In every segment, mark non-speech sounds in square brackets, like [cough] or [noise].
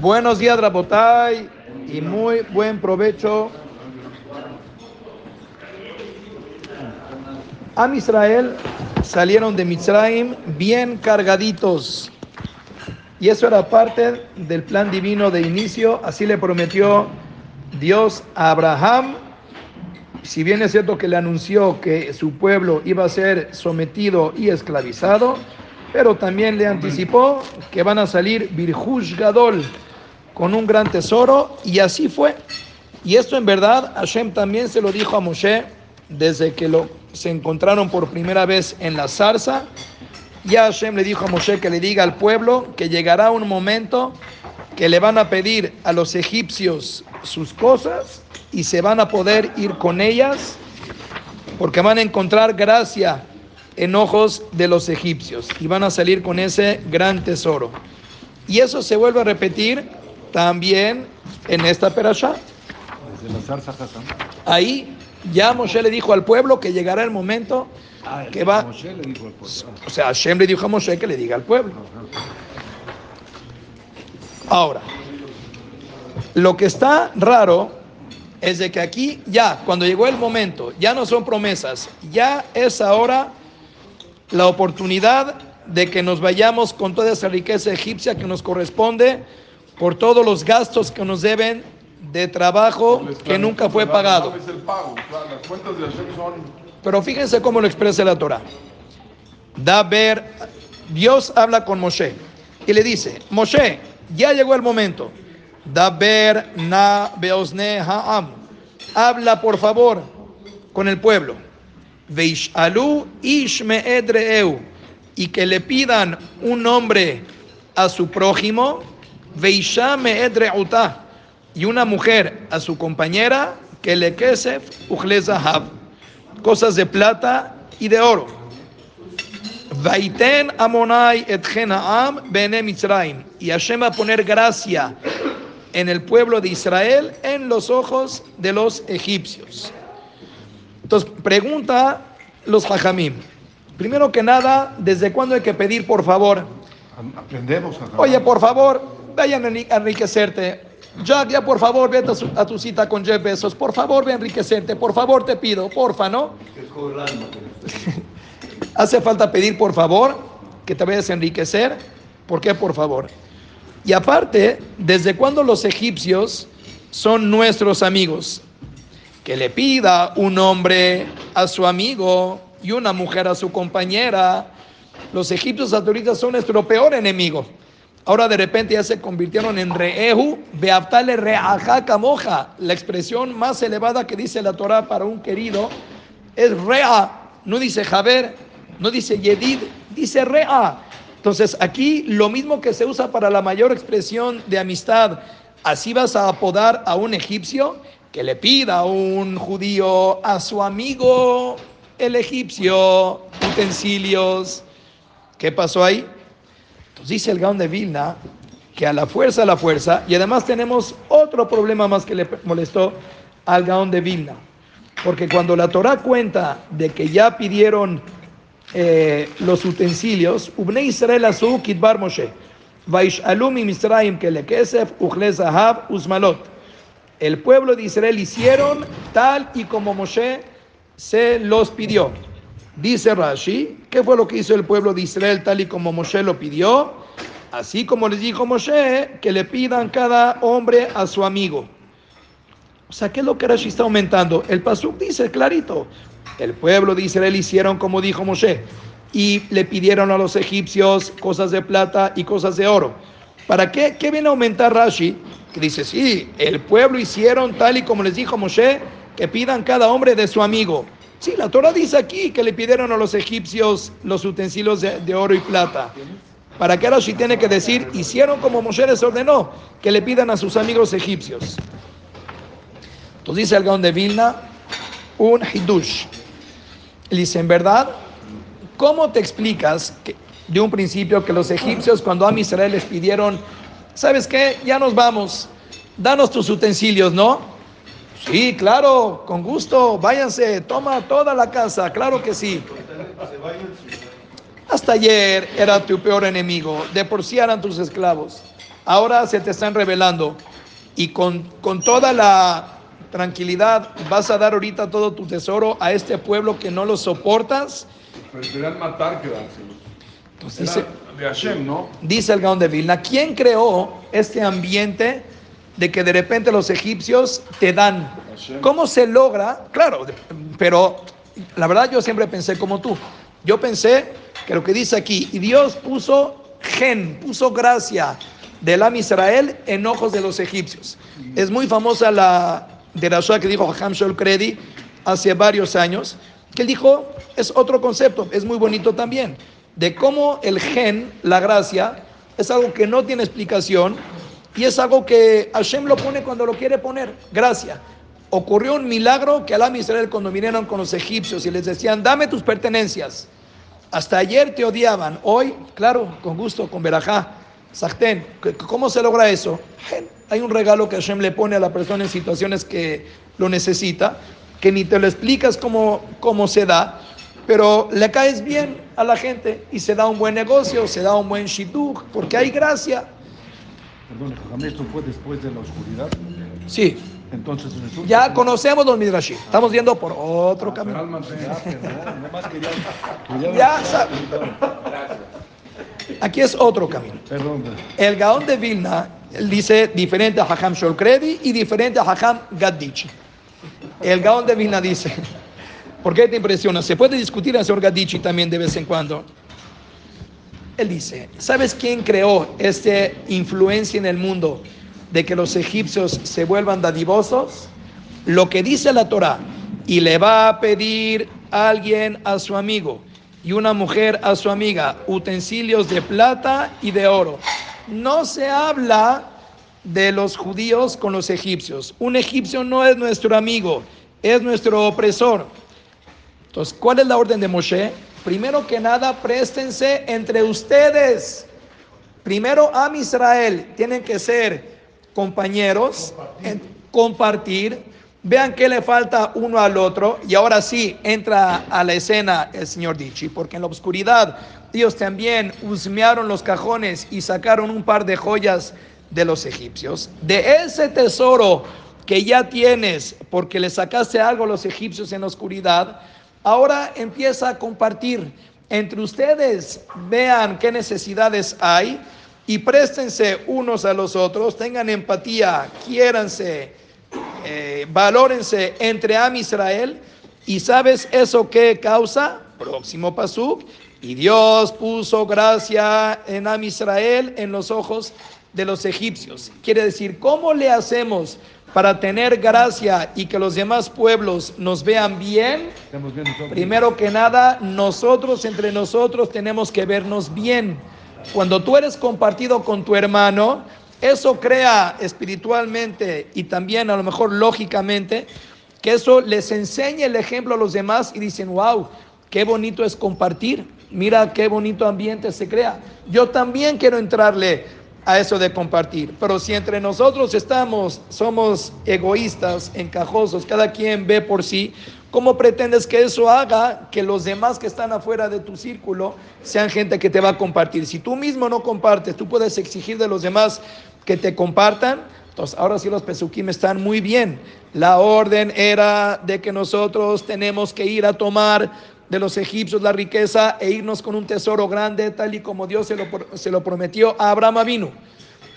Buenos días, Rabotay, y muy buen provecho. Am Israel salieron de Mitzrayim bien cargaditos. Y eso era parte del plan divino de inicio. Así le prometió Dios a Abraham. Si bien es cierto que le anunció que su pueblo iba a ser sometido y esclavizado, pero también le anticipó que van a salir Birjush Gadol con un gran tesoro y así fue. Y esto en verdad Hashem también se lo dijo a Moshe desde que lo, se encontraron por primera vez en la zarza. Ya Hashem le dijo a Moshe que le diga al pueblo que llegará un momento que le van a pedir a los egipcios sus cosas y se van a poder ir con ellas porque van a encontrar gracia en ojos de los egipcios y van a salir con ese gran tesoro. Y eso se vuelve a repetir también en esta perashá. Ahí ya Moshe le dijo al pueblo que llegará el momento Ah, que va. Moshe le dijo al pueblo. O sea, Hashem le dijo a Moshe que le diga al pueblo. Ahora, lo que está raro es de que aquí ya, cuando llegó el momento, ya no son promesas, ya es ahora la oportunidad de que nos vayamos con toda esa riqueza egipcia que nos corresponde por todos los gastos que nos deben de trabajo que nunca fue pagado. Pero fíjense cómo lo expresa la Torah. Da ver, Dios habla con Moshe y le dice, Moshe, ya llegó el momento. Da ver na beosne ha'am. Habla por favor con el pueblo. Veishalu ishme edreu. Y que le pidan un nombre a su prójimo. Y una mujer a su compañera que le kesef uchlezahab cosas de plata y de oro. Vaiten Amonai et Genaam bene Mitzrayim. Y Hashem va a poner gracia en el pueblo de Israel en los ojos de los egipcios. Entonces, pregunta los Jajamim. Primero que nada, ¿desde cuándo hay que pedir por favor? aprendemos a Oye, por favor, vayan a enri- a enriquecerte. Jack, ya por favor, vete a tu cita con Jeff Bezos. Por favor, ve a enriquecerte. Por favor, te pido. Porfa, ¿no? [laughs] Hace falta pedir por favor que te vayas a enriquecer. ¿Por qué por favor? Y aparte, ¿desde cuándo los egipcios son nuestros amigos? Que le pida un hombre a su amigo y una mujer a su compañera. Los egipcios hasta ahorita son nuestro peor enemigo. Ahora de repente ya se convirtieron en Reehu, Beaftale Reaja Kamoja. La expresión más elevada que dice la Torah para un querido es Rea. No dice Javer, no dice Yedid, dice Rea. Entonces aquí lo mismo que se usa para la mayor expresión de amistad, así vas a apodar a un egipcio que le pida a un judío a su amigo el egipcio utensilios. ¿Qué pasó ahí? Dice el Gaón de Vilna que a la fuerza, a la fuerza, y además tenemos otro problema más que le molestó al Gaón de Vilna, porque cuando la Torah cuenta de que ya pidieron eh, los utensilios, Ubne Israel asu kitbar Moshe, Misraim que le kesef, uchle zahab, usmalot. El pueblo de Israel hicieron tal y como Moshe se los pidió. Dice Rashi, ¿qué fue lo que hizo el pueblo de Israel tal y como Moshe lo pidió? Así como les dijo Moshe, que le pidan cada hombre a su amigo. O sea, ¿qué es lo que Rashi está aumentando? El Pasuk dice clarito, el pueblo de Israel hicieron como dijo Moshe y le pidieron a los egipcios cosas de plata y cosas de oro. ¿Para qué? ¿Qué viene a aumentar Rashi? Que dice, sí, el pueblo hicieron tal y como les dijo Moshe, que pidan cada hombre de su amigo. Sí, la Torah dice aquí que le pidieron a los egipcios los utensilios de, oro y plata. ¿Para qué Rashi tiene que decir, hicieron como Moshe ordenó, que le pidan a sus amigos egipcios? Entonces dice el Gaón de Vilna, un hidush. Él dice, en verdad, ¿cómo te explicas que de un principio que los egipcios cuando a Israel les pidieron, ¿sabes qué? Ya nos vamos, danos tus utensilios, ¿no? Sí, claro, con gusto, váyanse, toma toda la casa, claro que sí. hasta ayer era tu peor enemigo, de por sí eran tus esclavos. Ahora se te están revelando y con, con toda la tranquilidad vas a dar ahorita todo tu tesoro a este pueblo que no lo soportas. Preferían matar que dárselo. Entonces Era dice, de Hashem, ¿no? dice el Gaón de Vilna, ¿quién creó este ambiente de que de repente los egipcios te dan? ¿Cómo se logra? Claro, pero la verdad yo siempre pensé como tú. Yo pensé que lo que dice aquí, y Dios puso gen, puso gracia del Am Israel en ojos de los egipcios. Es muy famosa la de la que dijo Ham Kredi hace varios años, que él dijo, es otro concepto, es muy bonito también, de cómo el gen, la gracia, es algo que no tiene explicación y es algo que Hashem lo pone cuando lo quiere poner, gracia. Ocurrió un milagro que al Israel cuando vinieron con los egipcios y les decían, dame tus pertenencias. Hasta ayer te odiaban, hoy, claro, con gusto, con verajá, Sachtén. C- ¿Cómo se logra eso? Hay un regalo que Hashem le pone a la persona en situaciones que lo necesita, que ni te lo explicas cómo, cómo se da, pero le caes bien a la gente y se da un buen negocio, se da un buen shidduch, porque hay gracia. Perdón, esto fue después de la oscuridad. Sí, Entonces resulta ya que- conocemos los midrashim, estamos yendo por otro Ah, camino. Perdón, nomás quería, quería- Ya Aquí es otro camino. Perdón. El Gaón de Vilna dice diferente a Hajam Sholkredi y diferente a Hajam Gaddichi. El Gaón de Vilna dice, ¿por qué te impresiona? Se puede discutir al señor Gaddichi también de vez en cuando. Él dice, ¿sabes quién creó esta influencia en el mundo de que los egipcios se vuelvan dadivosos? Lo que dice la Torah, y le va a pedir alguien a su amigo y una mujer a su amiga utensilios de plata y de oro. No se habla de los judíos con los egipcios. Un egipcio no es nuestro amigo, es nuestro opresor. Entonces, ¿cuál es la orden de Moshe? Primero que nada, préstense entre ustedes. Primero, Am Israel, tienen que ser compañeros, en- compartir. Vean qué le falta uno al otro. Y ahora sí, entra a la escena el señor Dichi, porque en la oscuridad ellos también husmearon los cajones y sacaron un par de joyas de los egipcios. De ese tesoro que ya tienes, porque le sacaste algo a los egipcios en la oscuridad, ahora empieza a compartir entre ustedes, vean qué necesidades hay y préstense unos a los otros, tengan empatía, quiéranse, eh, valórense entre Am Israel. ¿Y sabes eso qué causa? Próximo pasuk. Y Dios puso gracia en Am Israel en los ojos de los egipcios. Quiere decir, ¿cómo le hacemos para tener gracia y que los demás pueblos nos vean bien? Primero que nada, nosotros entre nosotros tenemos que vernos bien. Cuando tú eres compartido con tu hermano, eso crea espiritualmente y también a lo mejor lógicamente que eso les enseñe el ejemplo a los demás y dicen, wow, qué bonito es compartir. Mira qué bonito ambiente se crea. Yo también quiero entrarle a eso de compartir. Pero si entre nosotros estamos, somos egoístas, encajosos, cada quien ve por sí, ¿cómo pretendes que eso haga que los demás que están afuera de tu círculo sean gente que te va a compartir? Si tú mismo no compartes, tú puedes exigir de los demás que te compartan. Entonces, ahora sí los pesuquim están muy bien. La orden era de que nosotros tenemos que ir a tomar de los egipcios la riqueza e irnos con un tesoro grande, tal y como Dios se lo, se lo prometió a Abraham Avinu.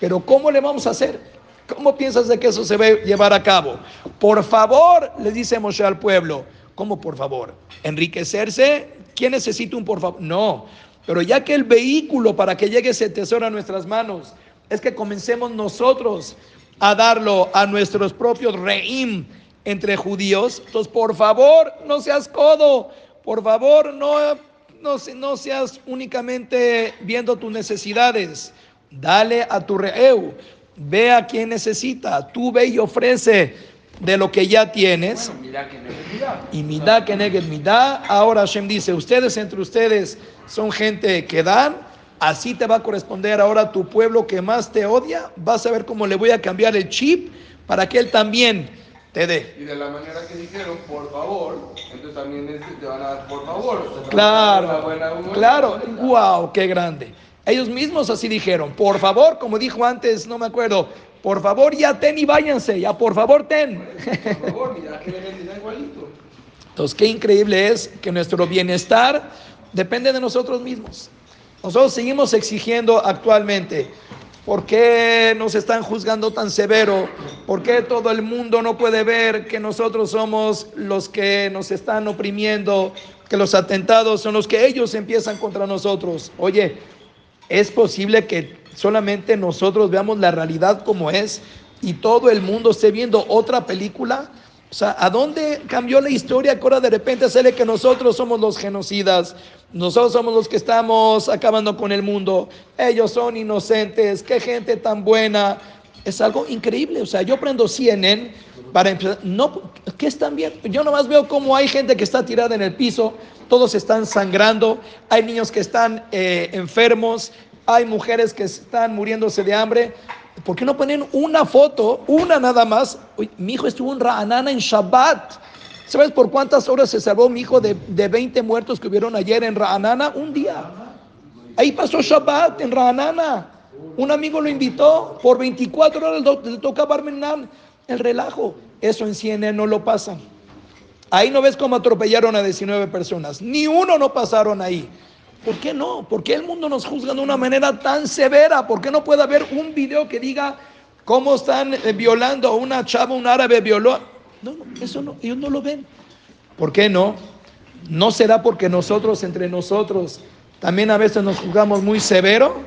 Pero ¿cómo le vamos a hacer? ¿Cómo piensas de que eso se va a llevar a cabo? Por favor, le dice Moshe al pueblo. ¿Cómo por favor? ¿Enriquecerse? ¿Quién necesita un por favor? No. Pero ya que el vehículo para que llegue ese tesoro a nuestras manos es que comencemos nosotros a darlo a nuestros propios reim entre judíos, entonces por favor, no seas codo. Por favor, no, no, no, seas únicamente viendo tus necesidades. Dale a tu reu. Ve a quien necesita. Tú ve y ofrece de lo que ya tienes. Y midá que negue midá. Ahora Hashem dice, ustedes entre ustedes son gente que dan. Así te va a corresponder ahora tu pueblo que más te odia. Vas a ver cómo le voy a cambiar el chip para que él también te dé. Y de la manera que dijeron, por favor, entonces también es- te van a dar por favor. O sea, Claro, buena- claro, wow, qué grande. Ellos mismos así dijeron, por favor, como dijo antes, no me acuerdo, por favor ya ten y váyanse, ya por favor ten. Por favor, mira que le igualito. Entonces, qué increíble es que nuestro bienestar depende de nosotros mismos. Nosotros seguimos exigiendo actualmente, ¿por qué nos están juzgando tan severo? ¿Por qué todo el mundo no puede ver que nosotros somos los que nos están oprimiendo, que los atentados son los que ellos empiezan contra nosotros? Oye, ¿es posible que solamente nosotros veamos la realidad como es y todo el mundo esté viendo otra película? O sea, ¿a dónde cambió la historia que ahora de repente sale que nosotros somos los genocidas? Nosotros somos los que estamos acabando con el mundo. Ellos son inocentes. Qué gente tan buena. Es algo increíble. O sea, yo prendo CNN para empezar. No, ¿qué están viendo? Yo nomás veo cómo hay gente que está tirada en el piso. Todos están sangrando. Hay niños que están eh, enfermos. Hay mujeres que están muriéndose de hambre. ¿Por qué no ponen una foto, una nada más? Mi hijo estuvo en Ra'anana en Shabbat. ¿Sabes por cuántas horas se salvó mi hijo de, de 20 muertos que hubieron ayer en Ra'anana? Un día. Ahí pasó Shabbat en Ra'anana. Un amigo lo invitó. Por 24 horas le le toca Barmenan el relajo. Eso en CNN no lo pasan. Ahí no ves cómo atropellaron a 19 personas. Ni uno no pasaron ahí. ¿Por qué no? ¿Por qué el mundo nos juzga de una manera tan severa? ¿Por qué no puede haber un video que diga cómo están eh, violando a una chava, un árabe violó? No, no, eso no, ellos no lo ven. ¿Por qué no? ¿No será porque nosotros, entre nosotros, también a veces nos juzgamos muy severo?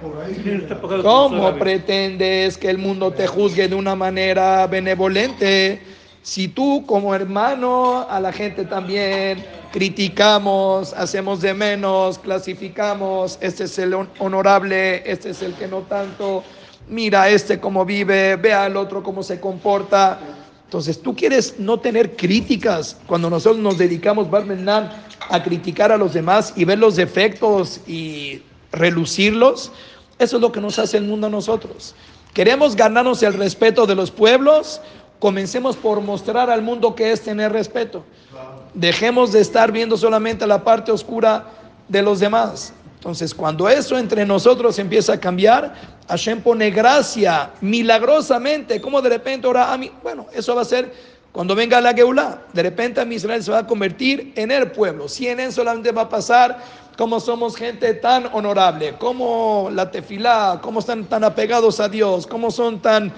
¿Cómo pretendes que el mundo te juzgue de una manera benevolente? Si tú como hermano a la gente también criticamos, hacemos de menos, clasificamos, este es el hon- honorable, este es el que no tanto, mira este cómo vive, ve al otro cómo se comporta. Entonces, tú quieres no tener críticas cuando nosotros nos dedicamos, Barmenan, a criticar a los demás y ver los defectos y relucirlos. Eso es lo que nos hace el mundo a nosotros. Queremos ganarnos el respeto de los pueblos. Comencemos por mostrar al mundo que es tener respeto. Dejemos de estar viendo solamente la parte oscura de los demás. Entonces, cuando eso entre nosotros empieza a cambiar, Hashem pone gracia milagrosamente, como de repente ahora a mí, bueno, eso va a ser cuando venga la Geulah. De repente a mi Israel se va a convertir en el pueblo. Si en él solamente va a pasar como somos gente tan honorable, como la tefilá, cómo están tan apegados a Dios, cómo son tan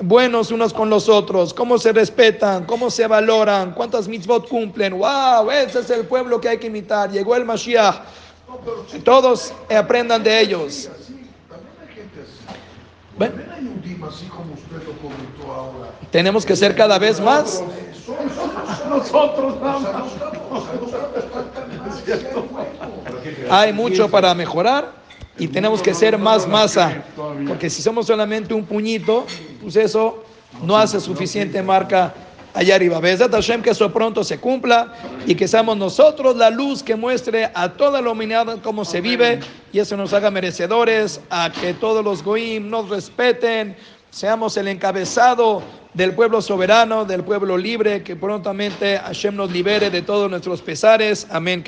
buenos unos con los otros, cómo se respetan, cómo se valoran, cuántas mitzvot cumplen. ¡Wow! Ese es el pueblo que hay que imitar. Llegó el Mashiach. Todos aprendan de ellos. Bueno, tenemos que ser cada vez más. Nosotros. Hay mucho para mejorar y tenemos que ser más masa. Porque si somos solamente un puñito, pues eso no hace suficiente marca allá arriba. Besat Hashem que eso pronto se cumpla y que seamos nosotros la luz que muestre a toda la humanidad cómo se vive y eso nos haga merecedores a que todos los goim nos respeten, seamos el encabezado del pueblo soberano, del pueblo libre, que prontamente Hashem nos libere de todos nuestros pesares. Amén.